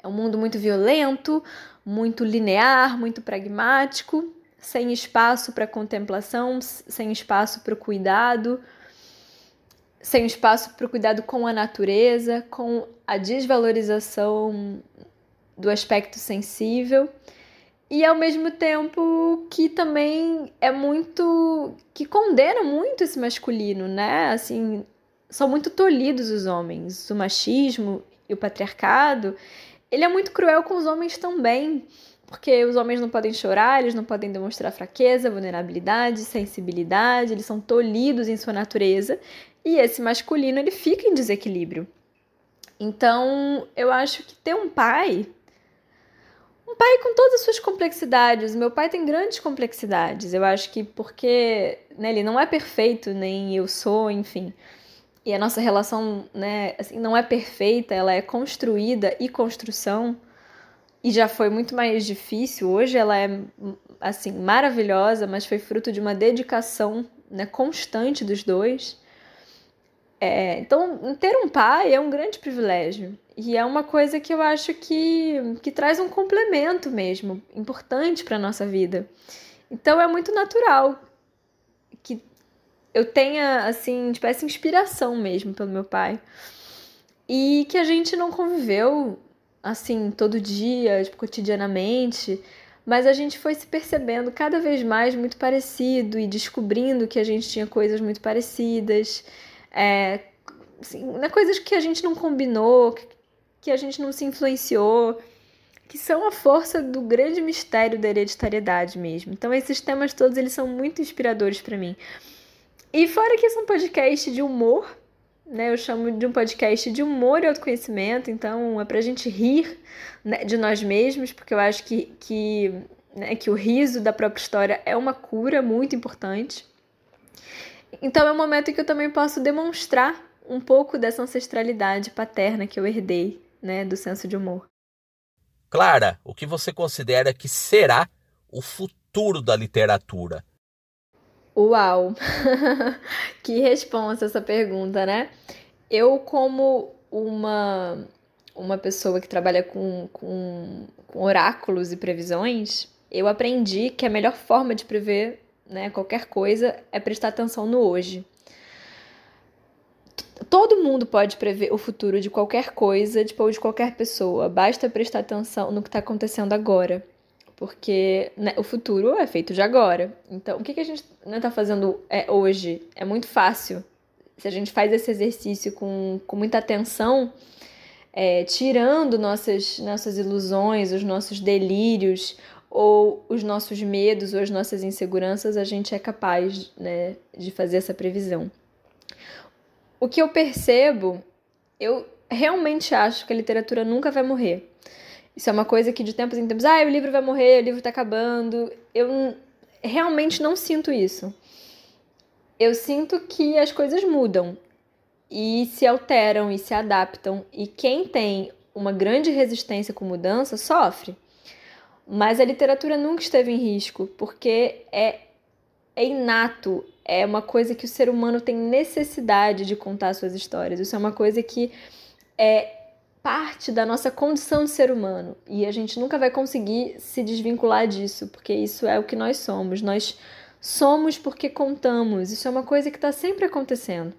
é um mundo muito violento, muito linear, muito pragmático, sem espaço para contemplação, sem espaço para o cuidado, sem espaço para o cuidado com a natureza, com a desvalorização do aspecto sensível. E ao mesmo tempo que também é muito que condena muito esse masculino, né? Assim, são muito tolhidos os homens, o machismo e o patriarcado, ele é muito cruel com os homens também, porque os homens não podem chorar, eles não podem demonstrar fraqueza, vulnerabilidade, sensibilidade, eles são tolhidos em sua natureza, e esse masculino ele fica em desequilíbrio. Então, eu acho que ter um pai, um pai com todas as suas complexidades, meu pai tem grandes complexidades. Eu acho que porque né, ele não é perfeito, nem eu sou, enfim e a nossa relação, né, assim, não é perfeita, ela é construída e construção, e já foi muito mais difícil. Hoje ela é, assim, maravilhosa, mas foi fruto de uma dedicação, né, constante dos dois. É, então, ter um pai é um grande privilégio. E é uma coisa que eu acho que, que traz um complemento mesmo, importante para a nossa vida. Então, é muito natural que eu tenha, assim, tipo, essa inspiração mesmo pelo meu pai. E que a gente não conviveu, assim, todo dia, tipo, cotidianamente, mas a gente foi se percebendo cada vez mais muito parecido e descobrindo que a gente tinha coisas muito parecidas, é, assim, né, coisas que a gente não combinou, que a gente não se influenciou, que são a força do grande mistério da hereditariedade mesmo. Então esses temas todos eles são muito inspiradores para mim. E fora que esse é um podcast de humor, né? Eu chamo de um podcast de humor e autoconhecimento, então é pra gente rir né, de nós mesmos, porque eu acho que, que, né, que o riso da própria história é uma cura muito importante. Então é um momento em que eu também posso demonstrar um pouco dessa ancestralidade paterna que eu herdei, né, do senso de humor. Clara, o que você considera que será o futuro da literatura? Uau! que resposta essa pergunta, né? Eu, como uma, uma pessoa que trabalha com, com, com oráculos e previsões, eu aprendi que a melhor forma de prever né, qualquer coisa é prestar atenção no hoje. Todo mundo pode prever o futuro de qualquer coisa, tipo, ou de qualquer pessoa. Basta prestar atenção no que está acontecendo agora porque né, o futuro é feito de agora. Então, o que, que a gente está né, fazendo é, hoje? É muito fácil. Se a gente faz esse exercício com, com muita atenção, é, tirando nossas, nossas ilusões, os nossos delírios, ou os nossos medos, ou as nossas inseguranças, a gente é capaz né, de fazer essa previsão. O que eu percebo, eu realmente acho que a literatura nunca vai morrer. Isso é uma coisa que de tempos em tempos, ah, o livro vai morrer, o livro tá acabando. Eu realmente não sinto isso. Eu sinto que as coisas mudam e se alteram e se adaptam, e quem tem uma grande resistência com mudança sofre. Mas a literatura nunca esteve em risco, porque é, é inato, é uma coisa que o ser humano tem necessidade de contar suas histórias. Isso é uma coisa que é parte da nossa condição de ser humano e a gente nunca vai conseguir se desvincular disso, porque isso é o que nós somos. Nós somos porque contamos. Isso é uma coisa que está sempre acontecendo.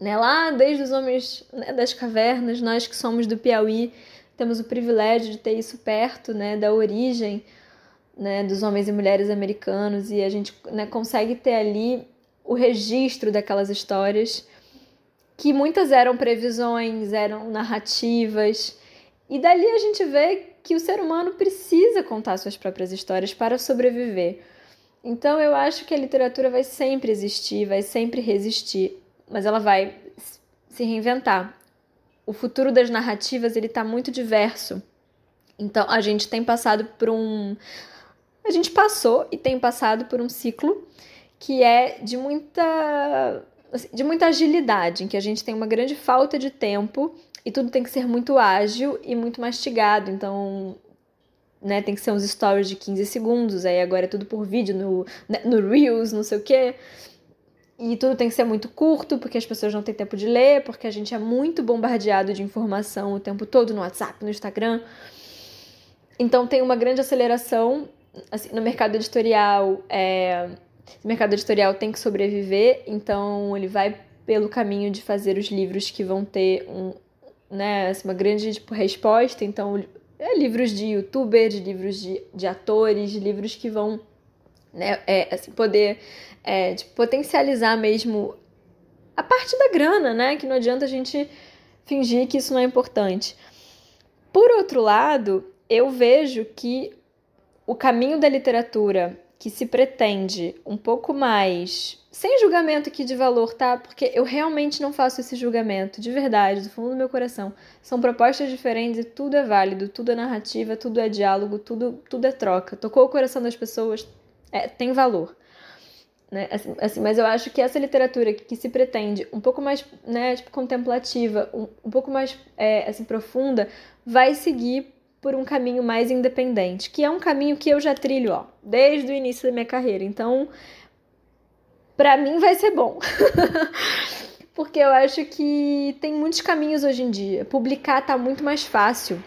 Né? Lá desde os homens né, das cavernas, nós que somos do Piauí temos o privilégio de ter isso perto, né, da origem né, dos homens e mulheres americanos e a gente né, consegue ter ali o registro daquelas histórias que muitas eram previsões, eram narrativas. E dali a gente vê que o ser humano precisa contar suas próprias histórias para sobreviver. Então eu acho que a literatura vai sempre existir, vai sempre resistir, mas ela vai se reinventar. O futuro das narrativas ele está muito diverso. Então a gente tem passado por um. A gente passou e tem passado por um ciclo que é de muita. Assim, de muita agilidade, em que a gente tem uma grande falta de tempo e tudo tem que ser muito ágil e muito mastigado. Então, né, tem que ser uns stories de 15 segundos, aí agora é tudo por vídeo no, né, no Reels, não sei o quê. E tudo tem que ser muito curto, porque as pessoas não têm tempo de ler, porque a gente é muito bombardeado de informação o tempo todo no WhatsApp, no Instagram. Então tem uma grande aceleração assim, no mercado editorial. É, o mercado editorial tem que sobreviver, então ele vai pelo caminho de fazer os livros que vão ter um, né, assim, uma grande tipo, resposta. Então, é, livros de youtubers, livros de, de atores, livros que vão né, é, assim, poder é, potencializar mesmo a parte da grana, né? Que não adianta a gente fingir que isso não é importante. Por outro lado, eu vejo que o caminho da literatura que se pretende um pouco mais. Sem julgamento aqui de valor, tá? Porque eu realmente não faço esse julgamento, de verdade, do fundo do meu coração. São propostas diferentes e tudo é válido, tudo é narrativa, tudo é diálogo, tudo, tudo é troca. Tocou o coração das pessoas, é, tem valor. Né? Assim, assim, mas eu acho que essa literatura que, se pretende um pouco mais né, tipo, contemplativa, um, um pouco mais é, assim, profunda, vai seguir por um caminho mais independente, que é um caminho que eu já trilho, ó, desde o início da minha carreira. Então, para mim vai ser bom. Porque eu acho que tem muitos caminhos hoje em dia. Publicar tá muito mais fácil.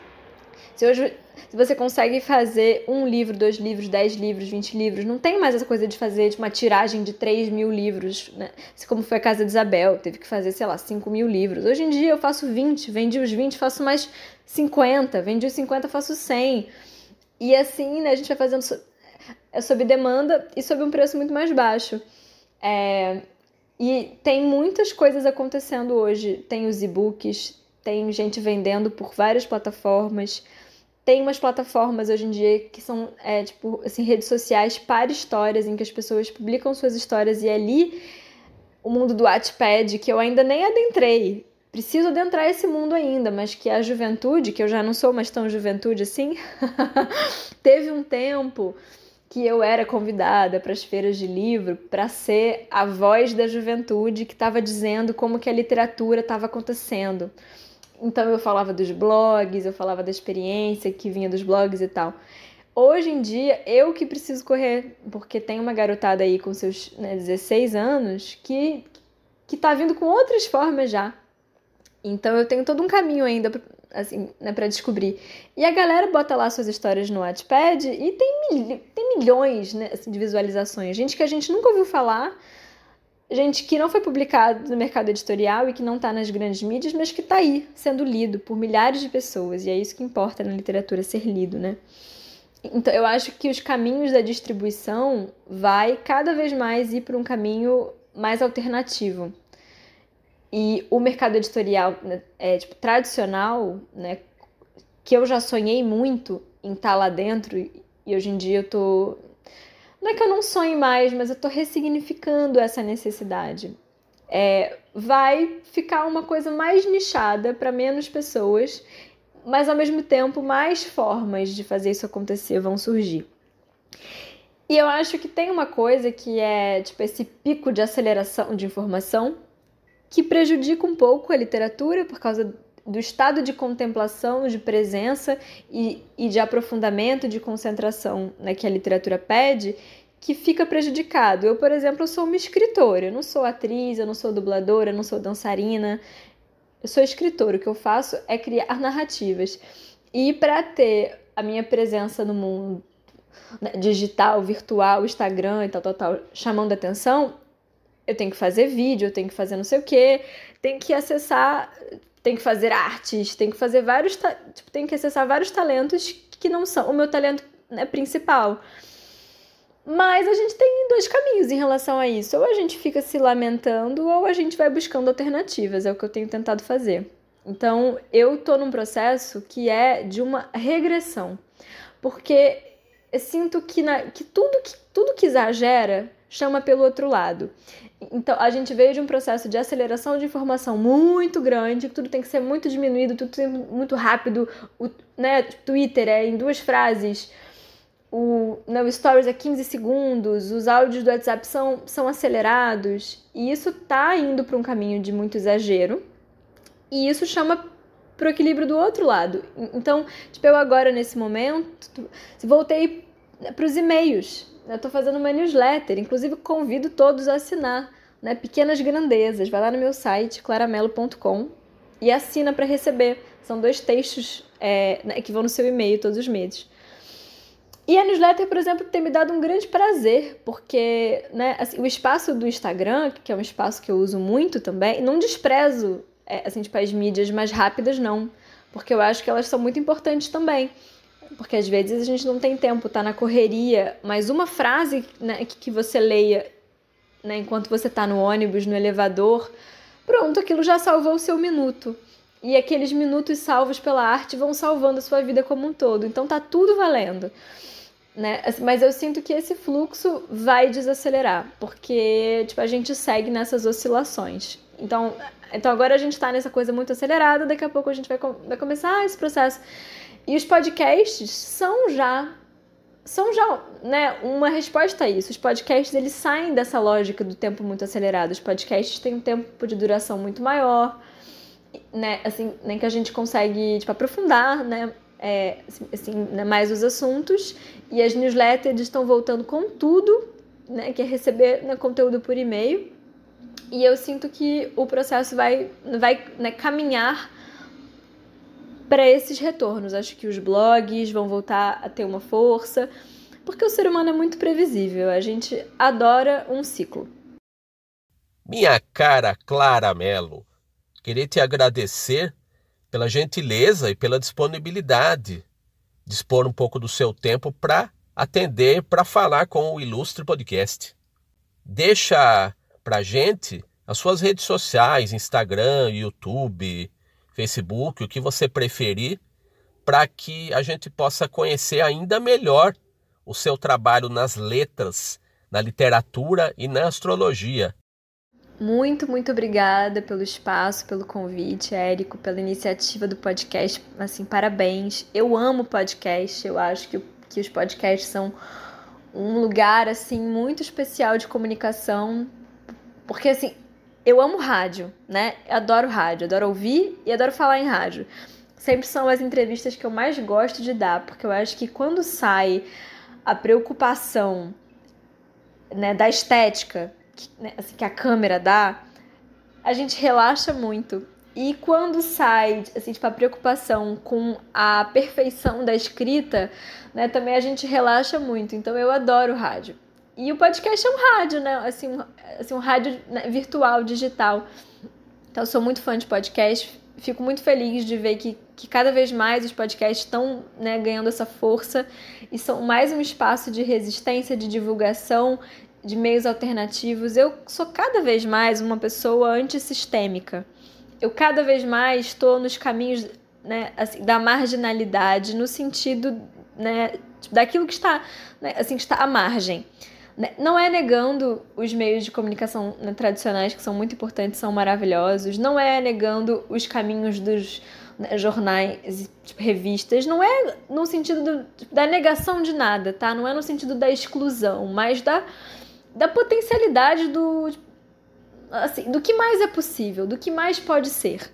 Se hoje se você consegue fazer um livro, dois livros, dez livros, vinte livros, não tem mais essa coisa de fazer tipo, uma tiragem de três mil livros, né? Como foi a casa de Isabel, teve que fazer, sei lá, cinco mil livros. Hoje em dia eu faço 20, vendi os 20, faço mais 50, vendi os 50, faço 100. E assim, né, a gente vai fazendo so é sob demanda e sob um preço muito mais baixo. É, e tem muitas coisas acontecendo hoje. Tem os e-books, tem gente vendendo por várias plataformas. Tem umas plataformas hoje em dia que são, é, tipo, assim, redes sociais para histórias, em que as pessoas publicam suas histórias e é ali o mundo do Wattpad, que eu ainda nem adentrei. Preciso adentrar esse mundo ainda, mas que a juventude, que eu já não sou mais tão juventude assim, teve um tempo que eu era convidada para as feiras de livro para ser a voz da juventude que estava dizendo como que a literatura estava acontecendo. Então eu falava dos blogs, eu falava da experiência que vinha dos blogs e tal. Hoje em dia, eu que preciso correr, porque tem uma garotada aí com seus né, 16 anos que, que tá vindo com outras formas já. Então eu tenho todo um caminho ainda assim, né, para descobrir. E a galera bota lá suas histórias no Wattpad e tem, mil, tem milhões né, assim, de visualizações. Gente que a gente nunca ouviu falar, gente que não foi publicado no mercado editorial e que não está nas grandes mídias, mas que está aí sendo lido por milhares de pessoas. E é isso que importa na literatura ser lido, né? Então, eu acho que os caminhos da distribuição vai cada vez mais ir para um caminho mais alternativo. E o mercado editorial né, é, tipo, tradicional, né, que eu já sonhei muito em estar tá lá dentro, e hoje em dia eu tô não é que eu não sonhe mais, mas eu estou ressignificando essa necessidade. É, vai ficar uma coisa mais nichada para menos pessoas, mas ao mesmo tempo mais formas de fazer isso acontecer vão surgir. E eu acho que tem uma coisa que é tipo esse pico de aceleração de informação que prejudica um pouco a literatura por causa do estado de contemplação, de presença e, e de aprofundamento, de concentração né, que a literatura pede, que fica prejudicado. Eu, por exemplo, sou uma escritora, eu não sou atriz, eu não sou dubladora, eu não sou dançarina, eu sou escritora. O que eu faço é criar narrativas. E para ter a minha presença no mundo né, digital, virtual, Instagram e tal, tal, tal, chamando atenção, eu tenho que fazer vídeo, eu tenho que fazer não sei o quê, tenho que acessar tem que fazer artes, tem que fazer vários, tipo, tem que acessar vários talentos que não são o meu talento né, principal. Mas a gente tem dois caminhos em relação a isso. Ou a gente fica se lamentando, ou a gente vai buscando alternativas. É o que eu tenho tentado fazer. Então, eu tô num processo que é de uma regressão. Porque eu sinto que, na, que, tudo, que tudo que exagera chama pelo outro lado. Então, a gente veio de um processo de aceleração de informação muito grande, tudo tem que ser muito diminuído, tudo tem muito rápido. O né, Twitter é em duas frases, o, né, o Stories é 15 segundos, os áudios do WhatsApp são, são acelerados, e isso tá indo para um caminho de muito exagero, e isso chama para o equilíbrio do outro lado. Então, tipo, eu agora nesse momento voltei para os e-mails. Eu estou fazendo uma newsletter, inclusive convido todos a assinar, né? Pequenas grandezas. Vai lá no meu site claramelo.com e assina para receber. São dois textos é, né, que vão no seu e-mail todos os meses. E a newsletter, por exemplo, tem me dado um grande prazer, porque né, assim, o espaço do Instagram, que é um espaço que eu uso muito também, não desprezo é, assim, tipo, as mídias mais rápidas, não. Porque eu acho que elas são muito importantes também. Porque às vezes a gente não tem tempo, tá na correria, mas uma frase né, que, você leia né, enquanto você tá no ônibus, no elevador, pronto, aquilo já salvou o seu minuto. E aqueles minutos salvos pela arte vão salvando a sua vida como um todo. Então tá tudo valendo. Né? Mas eu sinto que esse fluxo vai desacelerar, porque tipo, a gente segue nessas oscilações. Então, então agora a gente está nessa coisa muito acelerada, daqui a pouco a gente vai, vai começar esse processo. E os podcasts são já são já né, uma resposta a isso. Os podcasts eles saem dessa lógica do tempo muito acelerado. Os podcasts têm um tempo de duração muito maior, né, assim, nem que a gente consegue tipo, aprofundar, né, é, assim, assim né, mais os assuntos. E as newsletters estão voltando com tudo, né, que é receber né, conteúdo por e-mail. E eu sinto que o processo vai, vai né, caminhar para esses retornos. Acho que os blogs vão voltar a ter uma força, porque o ser humano é muito previsível. A gente adora um ciclo. Minha cara Clara Mello, queria te agradecer pela gentileza e pela disponibilidade, dispor um pouco do seu tempo para atender, para falar com o Ilustre Podcast. Deixa para gente as suas redes sociais, Instagram, YouTube, Facebook, o que você preferir, para que a gente possa conhecer ainda melhor o seu trabalho nas letras, na literatura e na astrologia. Muito, muito obrigada pelo espaço, pelo convite, Érico, pela iniciativa do podcast. Assim, parabéns. Eu amo podcast. Eu acho que, que os podcasts são um lugar assim muito especial de comunicação porque assim, eu amo rádio, né? Adoro rádio, adoro ouvir e adoro falar em rádio. Sempre são as entrevistas que eu mais gosto de dar, porque eu acho que quando sai a preocupação né, da estética que, né, assim, que a câmera dá, a gente relaxa muito. E quando sai, assim, tipo, a preocupação com a perfeição da escrita, né, também a gente relaxa muito. Então eu adoro rádio. E o podcast é um rádio, né? Assim, um, assim, um rádio né, virtual, digital. Então, eu sou muito fã de podcast. Fico muito feliz de ver que, que cada vez mais os podcasts estão né, ganhando essa força e são mais um espaço de resistência, de divulgação, de meios alternativos. Eu sou cada vez mais uma pessoa antissistêmica. Eu cada vez mais estou nos caminhos né, assim, da marginalidade, no sentido né, daquilo que está, né, assim, que está à margem. Né, não é negando os meios de comunicação né, tradicionais, que são muito importantes, são maravilhosos. Não é negando os caminhos dos né, jornais, tipo, revistas. Não é no sentido do, da negação de nada, tá? Não é no sentido da exclusão, mas da, da potencialidade do, assim, do que mais é possível, do que mais pode ser.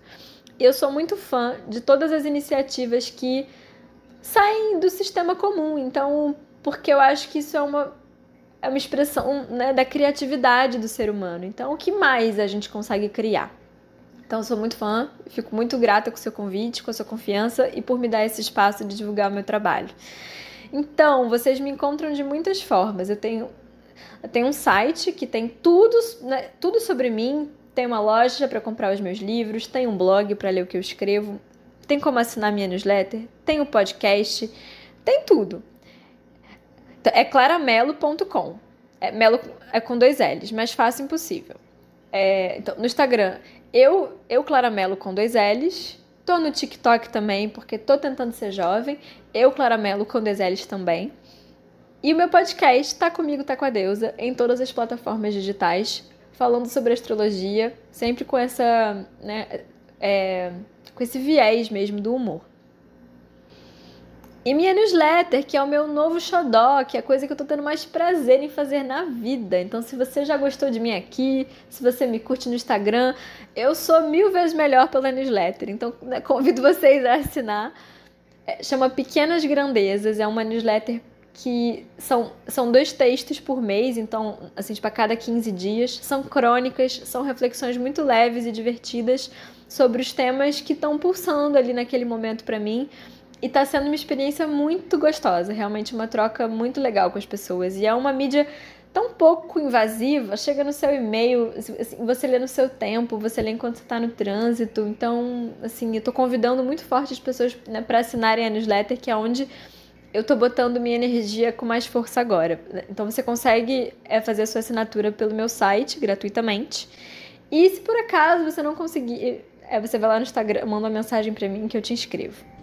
Eu sou muito fã de todas as iniciativas que saem do sistema comum, então, porque eu acho que isso é uma é uma expressão né, da criatividade do ser humano. Então, o que mais a gente consegue criar? Então, sou muito fã, fico muito grata com o seu convite, com a sua confiança e por me dar esse espaço de divulgar o meu trabalho. Então, vocês me encontram de muitas formas. Eu tenho, eu tenho um site que tem tudo, né, tudo sobre mim, tem uma loja para comprar os meus livros, tem um blog para ler o que eu escrevo, tem como assinar minha newsletter, tem o um podcast, tem tudo. Então, é claramelo.com. É, melo é com dois L's, mais fácil impossível. É, então, no Instagram, eu, eu Claramelo com dois L's. Tô no TikTok também, porque tô tentando ser jovem. Eu Claramelo com dois L's também. E o meu podcast Tá Comigo, Tá Com a Deusa, em todas as plataformas digitais, falando sobre astrologia, sempre com essa, né, é, com esse viés mesmo do humor. E minha newsletter, que é o meu novo xodó, que é a coisa que eu tô tendo mais prazer em fazer na vida. Então, se você já gostou de mim aqui, se você me curte no Instagram, eu sou mil vezes melhor pela newsletter. Então, né, convido vocês a assinar. É, chama Pequenas Grandezas, é uma newsletter que são, são dois textos por mês, então, assim, tipo, a cada 15 dias. São crônicas, são reflexões muito leves e divertidas sobre os temas que estão pulsando ali naquele momento para mim. E tá sendo uma experiência muito gostosa, realmente uma troca muito legal com as pessoas. E é uma mídia tão pouco invasiva, chega no seu e-mail, assim, você lê no seu tempo, você lê enquanto você tá no trânsito. Então, assim, eu tô convidando muito forte as pessoas né, para assinarem a newsletter, que é onde eu tô botando minha energia com mais força agora. Então você consegue é, fazer a sua assinatura pelo meu site gratuitamente. E se por acaso você não conseguir, é, você vai lá no Instagram, manda uma mensagem para mim que eu te inscrevo.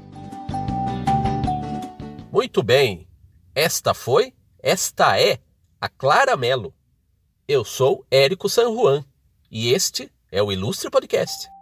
Muito bem. Esta foi, esta é a Clara Melo. Eu sou Érico San Juan e este é o Ilustre Podcast.